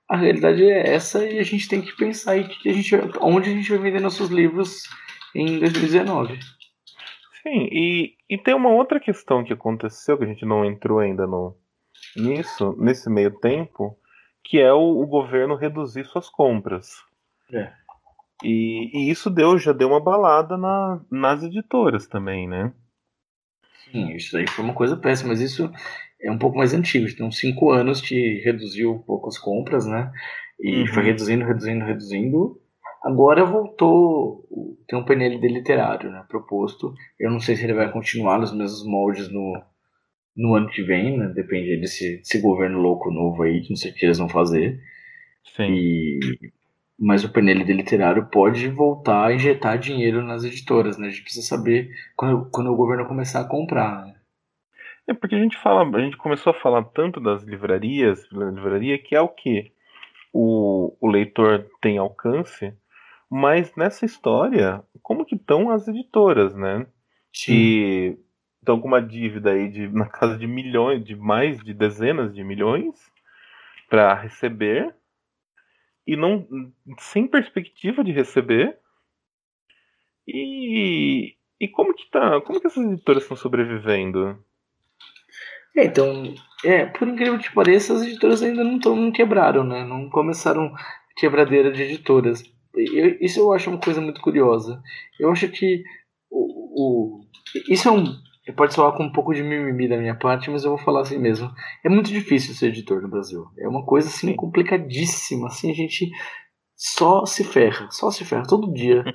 Speaker 2: a realidade é essa e a gente tem que pensar em que a gente, onde a gente vai vender nossos livros em 2019.
Speaker 1: Sim, e, e tem uma outra questão que aconteceu, que a gente não entrou ainda no, nisso, nesse meio tempo, que é o, o governo reduzir suas compras.
Speaker 2: É.
Speaker 1: E, e, isso deu, já deu uma balada na, nas editoras também, né?
Speaker 2: Isso aí foi uma coisa péssima, mas isso é um pouco mais antigo. Tem uns cinco anos que reduziu um pouco as compras, né? E uhum. foi reduzindo, reduzindo, reduzindo. Agora voltou, tem um PNL literário, né, proposto. Eu não sei se ele vai continuar nos mesmos moldes no, no ano que vem, né? Depende desse, desse governo louco novo aí, que não sei o que eles vão fazer.
Speaker 1: Sim.
Speaker 2: E, mas o PNL de literário pode voltar a injetar dinheiro nas editoras, né? A gente precisa saber quando, quando o governo começar a comprar. Né?
Speaker 1: É porque a gente fala, a gente começou a falar tanto das livrarias, livraria que é o que o, o leitor tem alcance, mas nessa história, como que estão as editoras, né? Sim. Que estão com uma dívida aí de, na casa de milhões, de mais de dezenas de milhões para receber e não sem perspectiva de receber. E, e como que tá? Como que essas editoras estão sobrevivendo?
Speaker 2: É, então, é, por incrível que pareça, as editoras ainda não, tão, não quebraram, né? Não começaram quebradeira de editoras. Eu, isso eu acho uma coisa muito curiosa. Eu acho que o, o isso é um Pode soar com um pouco de mimimi da minha parte, mas eu vou falar assim mesmo. É muito difícil ser editor no Brasil. É uma coisa assim complicadíssima. Assim, a gente só se ferra, só se ferra todo dia.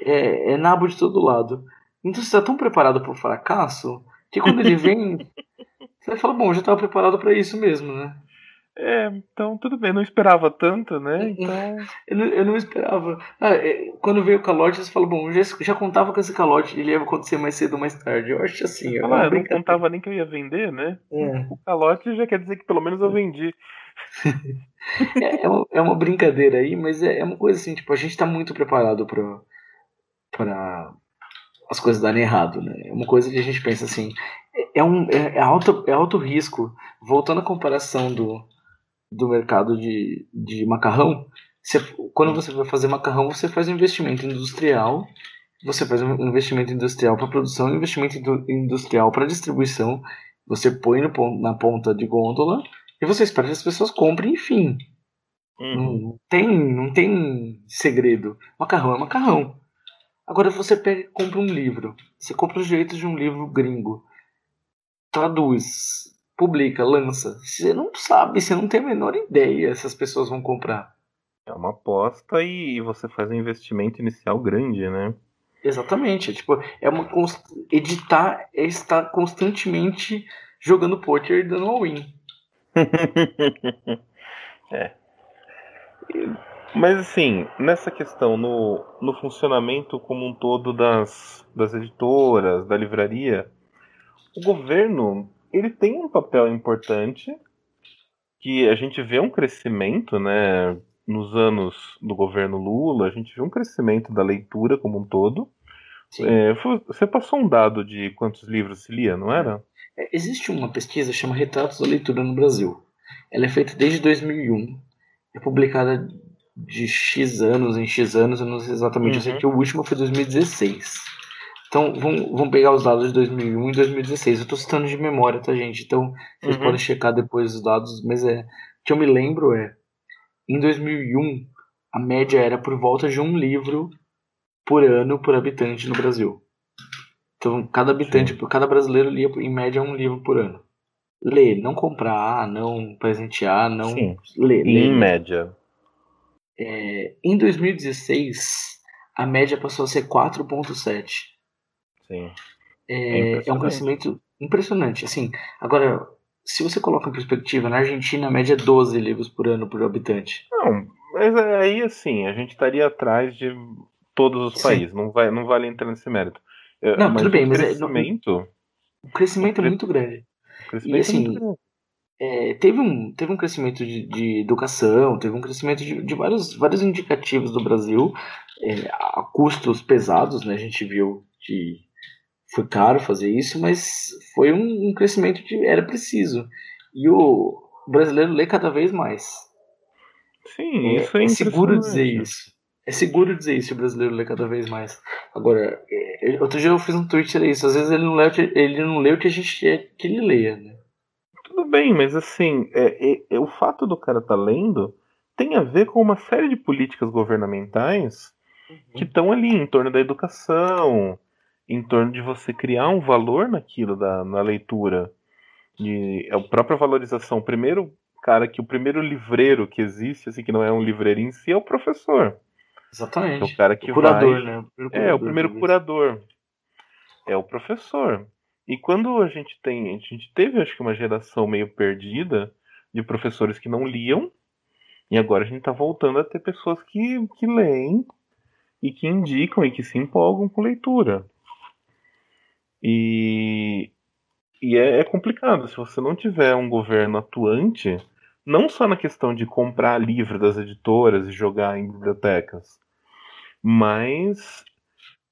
Speaker 2: É, é nabo de todo lado. Então você está tão preparado para o fracasso que quando ele vem, você fala, bom, já estava preparado para isso mesmo, né?
Speaker 1: É, então tudo bem, não esperava tanto, né? Então...
Speaker 2: eu, não, eu não esperava. Ah, é, quando veio o calote, você falou, bom, já, já contava com esse calote, ele ia acontecer mais cedo ou mais tarde. Eu acho assim.
Speaker 1: É ah, eu não contava nem que eu ia vender, né? É. O calote já quer dizer que pelo menos eu vendi.
Speaker 2: é, é, uma, é uma brincadeira aí, mas é, é uma coisa assim, tipo, a gente tá muito preparado pra, pra as coisas darem errado, né? É uma coisa que a gente pensa assim, é, é um, é, é, alto, é alto risco. Voltando à comparação do do mercado de, de macarrão, você, quando você vai fazer macarrão, você faz um investimento industrial, você faz um investimento industrial para produção, um investimento industrial para distribuição, você põe no, na ponta de gôndola e você espera que as pessoas comprem, enfim. Uhum. Não, tem, não tem segredo. Macarrão é macarrão. Agora você pega, compra um livro, você compra os direitos de um livro gringo, traduz, publica, lança. Você não sabe, você não tem a menor ideia se as pessoas vão comprar.
Speaker 1: É uma aposta e você faz um investimento inicial grande, né?
Speaker 2: Exatamente. É, tipo, é uma editar é estar constantemente jogando poker e dando all-in.
Speaker 1: é. Mas assim, nessa questão, no, no funcionamento como um todo das, das editoras, da livraria, o governo ele tem um papel importante que a gente vê um crescimento, né? Nos anos do governo Lula, a gente vê um crescimento da leitura como um todo. É, você passou um dado de quantos livros se lia, não era?
Speaker 2: É, existe uma pesquisa chamada Retratos da Leitura no Brasil. Ela é feita desde 2001. É publicada de X anos em X anos, eu não sei exatamente, uhum. eu sei uhum. que o último foi 2016. Então, vamos, vamos pegar os dados de 2001 e 2016. Eu estou citando de memória, tá, gente? Então, vocês uhum. podem checar depois os dados, mas é. O que eu me lembro é. Em 2001, a média era por volta de um livro por ano por habitante no Brasil. Então, cada habitante, Sim. cada brasileiro lia em média um livro por ano. Ler, não comprar, não presentear, não
Speaker 1: Sim.
Speaker 2: ler.
Speaker 1: Em média.
Speaker 2: É, em 2016, a média passou a ser 4,7.
Speaker 1: Sim.
Speaker 2: É, é, é, um crescimento impressionante. Assim, agora, se você coloca em perspectiva, na Argentina a média é 12 livros por ano por habitante.
Speaker 1: Não, mas aí assim, a gente estaria atrás de todos os Sim. países, não, vai, não vale entrar nesse mérito.
Speaker 2: É, não, mas tudo bem, mas
Speaker 1: é, crescimento,
Speaker 2: o crescimento é muito grande.
Speaker 1: Crescimento e assim, é muito grande.
Speaker 2: É, teve, um, teve um crescimento de, de educação, teve um crescimento de, de, vários, vários indicativos do Brasil é, a custos pesados, né? A gente viu que foi caro fazer isso, mas foi um, um crescimento que era preciso. E o brasileiro lê cada vez mais.
Speaker 1: Sim, isso é,
Speaker 2: é seguro dizer isso. É seguro dizer isso, o brasileiro lê cada vez mais. Agora, é, outro dia eu fiz um tweet era isso. Às vezes ele não lê, ele não lê o que a gente quer que ele leia, né?
Speaker 1: Tudo bem, mas assim, é, é, é o fato do cara estar tá lendo tem a ver com uma série de políticas governamentais uhum. que estão ali em torno da educação, em torno de você criar um valor naquilo da, na leitura. E é a própria valorização. O primeiro cara que o primeiro livreiro que existe, assim, que não é um livreiro em si, é o professor.
Speaker 2: Exatamente.
Speaker 1: É o cara que
Speaker 2: o curador,
Speaker 1: vai...
Speaker 2: né?
Speaker 1: O é, o primeiro curador. É o professor. E quando a gente tem, a gente teve acho que uma geração meio perdida de professores que não liam, e agora a gente está voltando a ter pessoas que, que leem e que indicam e que se empolgam com leitura. E, e é, é, complicado. Se você não tiver um governo atuante, não só na questão de comprar livro das editoras e jogar em bibliotecas, mas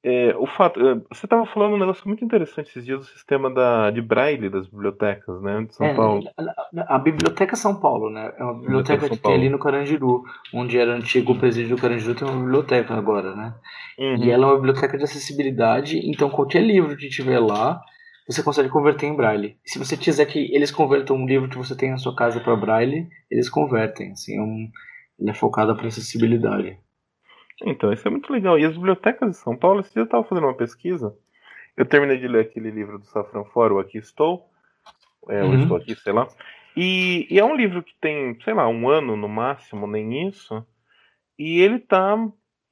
Speaker 1: é, o fato. É, você estava falando um negócio muito interessante esses dias do sistema da, de braille das bibliotecas, né? De São
Speaker 2: é,
Speaker 1: Paulo.
Speaker 2: A, a, Biblioteca São Paulo, né? É uma biblioteca que tem ali no Carandiru, onde era antigo o presídio do Carandiru, tem uma biblioteca agora, né? Uhum. E ela é uma biblioteca de acessibilidade, então qualquer livro que tiver lá, você consegue converter em braille. se você quiser que eles convertam um livro que você tem na sua casa para braille, eles convertem. Assim, é um, ele é focado para acessibilidade.
Speaker 1: Então, isso é muito legal. E as bibliotecas de São Paulo, esse dia eu estava fazendo uma pesquisa. Eu terminei de ler aquele livro do Safran Fora, o Aqui Estou. É, uhum. Estou Aqui, sei lá. E, e, é um livro que tem, sei lá, um ano no máximo, nem isso. E ele está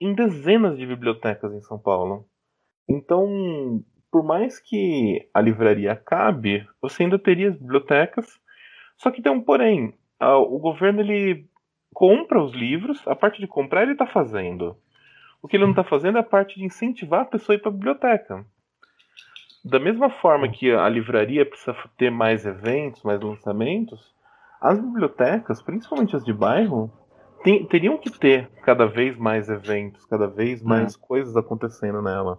Speaker 1: em dezenas de bibliotecas em São Paulo. Então, por mais que a livraria acabe, você ainda teria as bibliotecas. Só que tem um porém. O governo ele compra os livros, a parte de comprar ele está fazendo. O que ele não está fazendo é a parte de incentivar a pessoa a ir para a biblioteca. Da mesma forma que a livraria precisa ter mais eventos, mais lançamentos, as bibliotecas, principalmente as de bairro, tem, teriam que ter cada vez mais eventos, cada vez é. mais é. coisas acontecendo nela.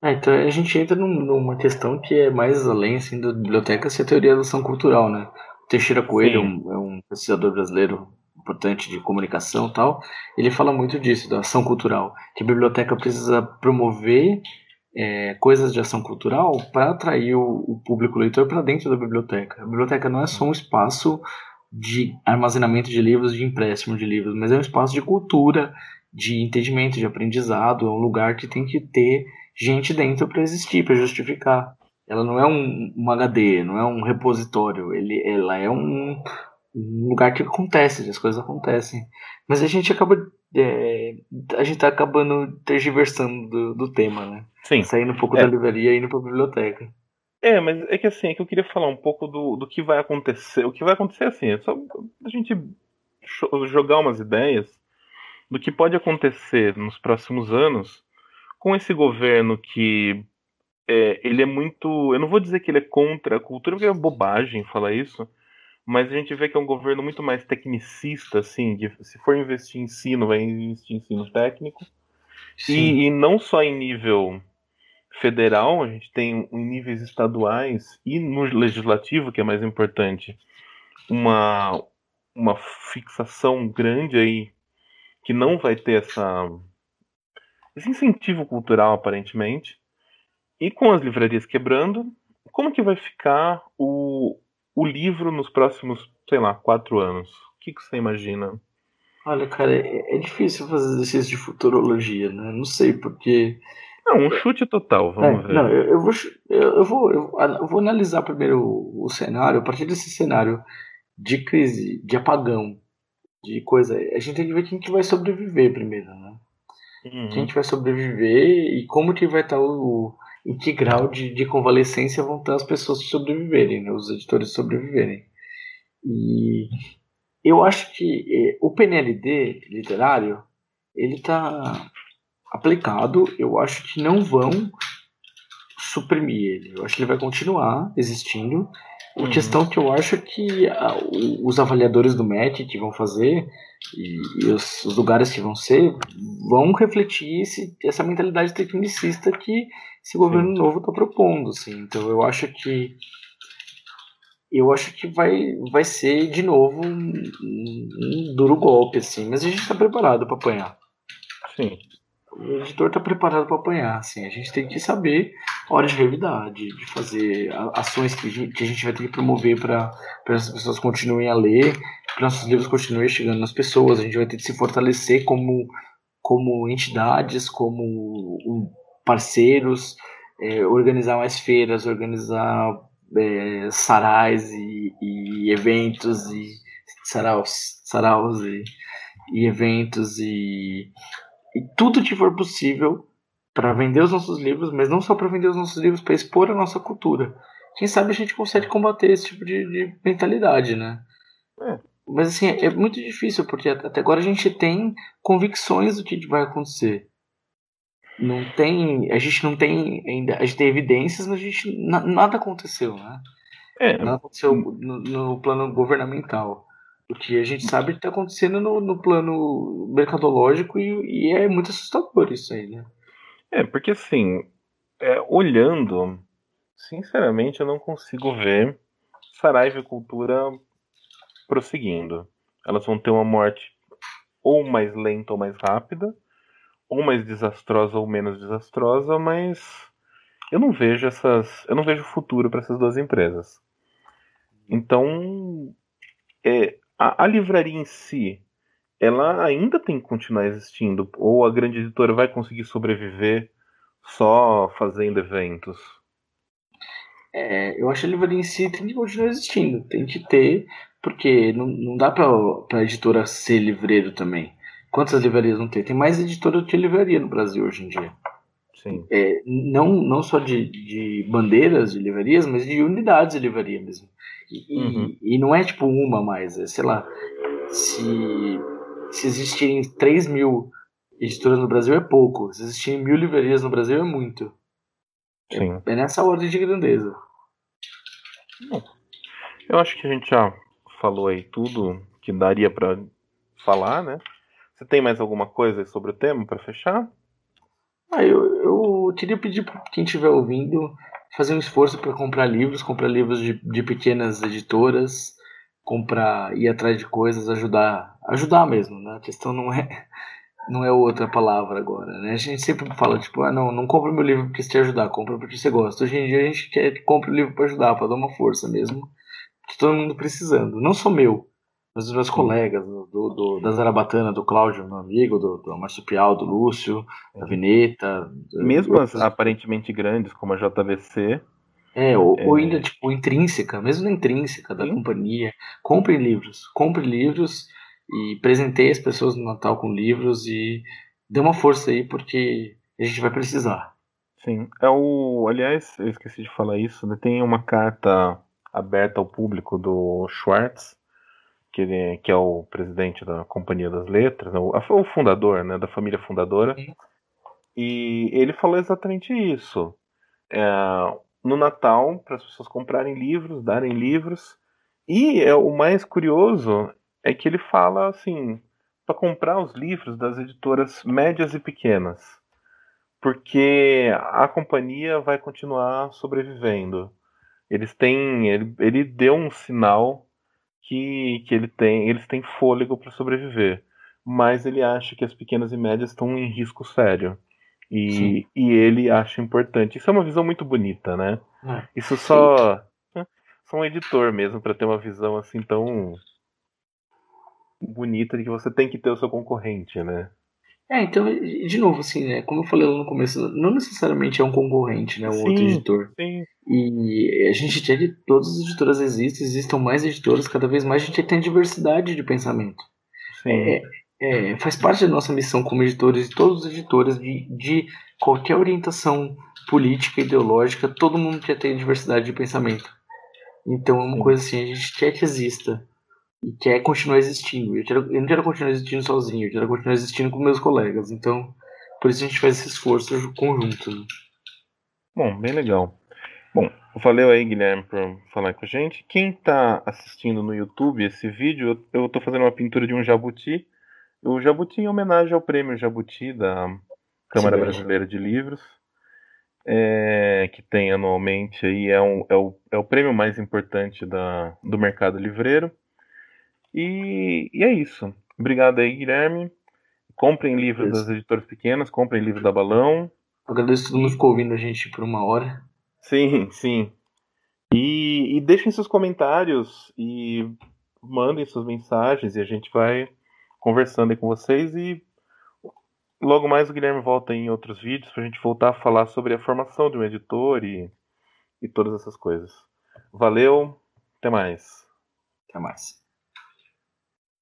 Speaker 2: É, então a gente entra num, numa questão que é mais além assim, da biblioteca ser a teoria da ação cultural, né? Teixeira Coelho é um, é um pesquisador brasileiro importante de comunicação e tal, ele fala muito disso, da ação cultural, que a biblioteca precisa promover é, coisas de ação cultural para atrair o, o, público leitor para dentro da biblioteca. A biblioteca não é só um espaço de armazenamento de livros, de empréstimo de livros, mas é um espaço de cultura, de entendimento, de aprendizado, é um lugar que tem que ter gente dentro para existir, para justificar. Ela não é um, um HD, não é um repositório, ele, ela é um, um lugar que acontece, as coisas acontecem. Mas a gente acaba. É, a gente tá acabando tergiversando do, do tema, né?
Speaker 1: Sim.
Speaker 2: Saindo um pouco
Speaker 1: é.
Speaker 2: da livraria e indo pra biblioteca.
Speaker 1: É, mas é que assim, é que eu queria falar um pouco do, do que vai acontecer. O que vai acontecer assim, é só a gente jogar umas ideias do que pode acontecer nos próximos anos com esse governo que é, ele é muito. Eu não vou dizer que ele é contra a cultura, porque é bobagem falar isso mas a gente vê que é um governo muito mais tecnicista, assim, de, se for investir em ensino, vai investir em ensino técnico. E, e, não só em nível federal, a gente tem em níveis estaduais e no legislativo, que é mais importante, uma, uma fixação grande aí que não vai ter essa esse incentivo cultural aparentemente e com as livrarias quebrando como que vai ficar o, o livro nos próximos sei lá quatro anos o que, que você imagina
Speaker 2: olha cara é, é difícil fazer exercício de futurologia né não sei porque
Speaker 1: não, um chute total, vamos
Speaker 2: é,
Speaker 1: ver.
Speaker 2: Não, eu, eu, vou, eu, vou, eu, vou analisar primeiro o, o, cenário, a partir desse cenário de crise, de apagão, de coisa. A gente tem que ver quem que vai sobreviver primeiro, né? Uhum. Quem que vai sobreviver e como que vai estar o. em que grau de, de convalescência vão estar as pessoas sobreviverem, né? Os editores sobreviverem. E eu acho que eh, o PNLD literário, ele está aplicado, eu acho que não vão suprimir ele. Eu acho que ele vai continuar existindo. A uhum. questão que eu acho que a, os avaliadores do MET que vão fazer e, e os, os, lugares que vão ser vão refletir esse, essa mentalidade tecnicista que esse governo Sim. novo está propondo. Assim. Então eu acho que eu acho que vai, vai ser de novo um, um duro golpe, assim, mas a gente está preparado para apanhar.
Speaker 1: Sim
Speaker 2: o editor está preparado para apanhar. Assim, a gente tem que saber a hora de revidar, de, de fazer ações que a, gente, que a gente vai ter que promover para as pessoas continuem a ler, que nossos livros continuem chegando nas pessoas. A gente vai ter que se fortalecer como, como entidades, como parceiros, é, organizar mais feiras, organizar é, sarais e, e, eventos e saraus, saraus e, e eventos e e tudo que for possível para vender os nossos livros, mas não só para vender os nossos livros, para expor a nossa cultura. Quem sabe a gente consegue combater esse tipo de, de mentalidade, né? É. Mas assim, é muito difícil, porque até agora a gente tem convicções do que vai acontecer. Não tem. A gente não tem ainda. A gente tem evidências, mas a gente. nada aconteceu, né? É. Nada aconteceu no, no plano governamental. O que a gente sabe está acontecendo no, no, plano mercadológico e, e, é muito assustador isso aí, né?
Speaker 1: É, porque assim, é, olhando, sinceramente, eu não consigo ver Saraiva e Cultura prosseguindo. Elas vão ter uma morte ou mais lenta ou mais rápida, ou mais desastrosa ou menos desastrosa, mas eu não vejo essas, eu não vejo futuro para essas duas empresas. Então, é, a, a livraria em si, ela ainda tem que continuar existindo? Ou a grande editora vai conseguir sobreviver só fazendo eventos?
Speaker 2: É, eu acho que a livraria em si tem que continuar existindo. Tem que ter, porque não, não dá pra, pra editora ser livreiro também. Quantas livrarias não tem? Tem mais editora do que livraria no Brasil hoje em dia.
Speaker 1: Sim.
Speaker 2: É, não, não só de, de bandeiras de livrarias, mas de unidades de livraria mesmo. E, uhum. e, não é tipo uma mais, é, sei lá, se, se existirem 3 mil editoras no Brasil é pouco, se existirem mil livrarias no Brasil é muito.
Speaker 1: É, Sim.
Speaker 2: É, é nessa ordem de grandeza.
Speaker 1: Eu acho que a gente já falou aí tudo que daria para falar, né? Você tem mais alguma coisa sobre o tema para fechar?
Speaker 2: Ah, eu, eu queria pedir para quem estiver ouvindo fazer um esforço para comprar livros, comprar livros de, de pequenas editoras, comprar, ir atrás de coisas, ajudar, ajudar mesmo, né? A questão não é não é outra palavra agora, né? A gente sempre fala tipo, ah, não, não compra meu livro porque você te ajudar, compra porque você gosta. Hoje em dia a gente quer que compre o livro para ajudar, para dar uma força mesmo, que todo mundo precisando, não só meu, dos meus colegas, do, do, da Zarabatana, do Cláudio, meu amigo, do, do Marsupial, do Lúcio, da Vineta.
Speaker 1: Mesmo as aparentemente grandes, como a JVC.
Speaker 2: É, ou, é... ou ainda, tipo, intrínseca, mesmo na intrínseca da Sim. companhia. Compre livros, compre livros e presenteie as pessoas no Natal com livros e dê uma força aí, porque a gente vai precisar.
Speaker 1: Sim, é o. Aliás, eu esqueci de falar isso, né? Tem uma carta aberta ao público do Schwartz que, ele, que é o presidente da Companhia das Letras, o, o fundador, né, da família fundadora, Sim. e ele falou exatamente isso. É, no Natal, para as pessoas comprarem livros, darem livros, e é, o mais curioso é que ele fala assim, para comprar os livros das editoras médias e pequenas, porque a companhia vai continuar sobrevivendo. Eles têm, ele, ele deu um sinal que, que ele tem, eles têm fôlego para sobreviver. Mas ele acha que as pequenas e médias estão em risco sério. E, e ele acha importante. Isso é uma visão muito bonita, né? É. Isso só, só um editor mesmo para ter uma visão assim tão bonita de que você tem que ter o seu concorrente, né?
Speaker 2: É, então, de novo, assim, né? Como eu falei lá no começo, não necessariamente é um concorrente, né? Um sim, outro editor.
Speaker 1: Sim.
Speaker 2: E a gente tem de todas as editoras existem, existem mais editoras, cada vez mais a gente tem diversidade de pensamento. Sim. É, é, faz parte da nossa missão como editores, e todos os editores, de, de qualquer orientação política, ideológica, todo mundo quer ter diversidade de pensamento. Então é uma sim. coisa assim, a gente quer que exista e quer continuar existindo. Eu, quero, eu não quero continuar existindo sozinho, eu quero continuar existindo com meus colegas. Então, por isso a gente faz esse esforço conjunto. Né?
Speaker 1: Bom, bem legal. Bom, valeu aí, Guilherme, por falar com a gente. Quem está assistindo no YouTube esse vídeo, eu estou fazendo uma pintura de um jabuti. O jabuti em homenagem ao prêmio Jabuti da Câmara Sim, Brasileira de Livros, é, que tem anualmente aí, é, um, é, o, é o prêmio mais importante da, do mercado livreiro. E, e é isso. Obrigado aí, Guilherme. Comprem livros das editoras pequenas, comprem livros da Balão.
Speaker 2: Agradeço todo mundo que ficou ouvindo a gente por uma hora.
Speaker 1: Sim, sim. E, e deixem seus comentários e mandem suas mensagens e a gente vai conversando aí com vocês e logo mais o Guilherme volta em outros vídeos para a gente voltar a falar sobre a formação de um editor e, e todas essas coisas. Valeu, até mais.
Speaker 2: Até mais.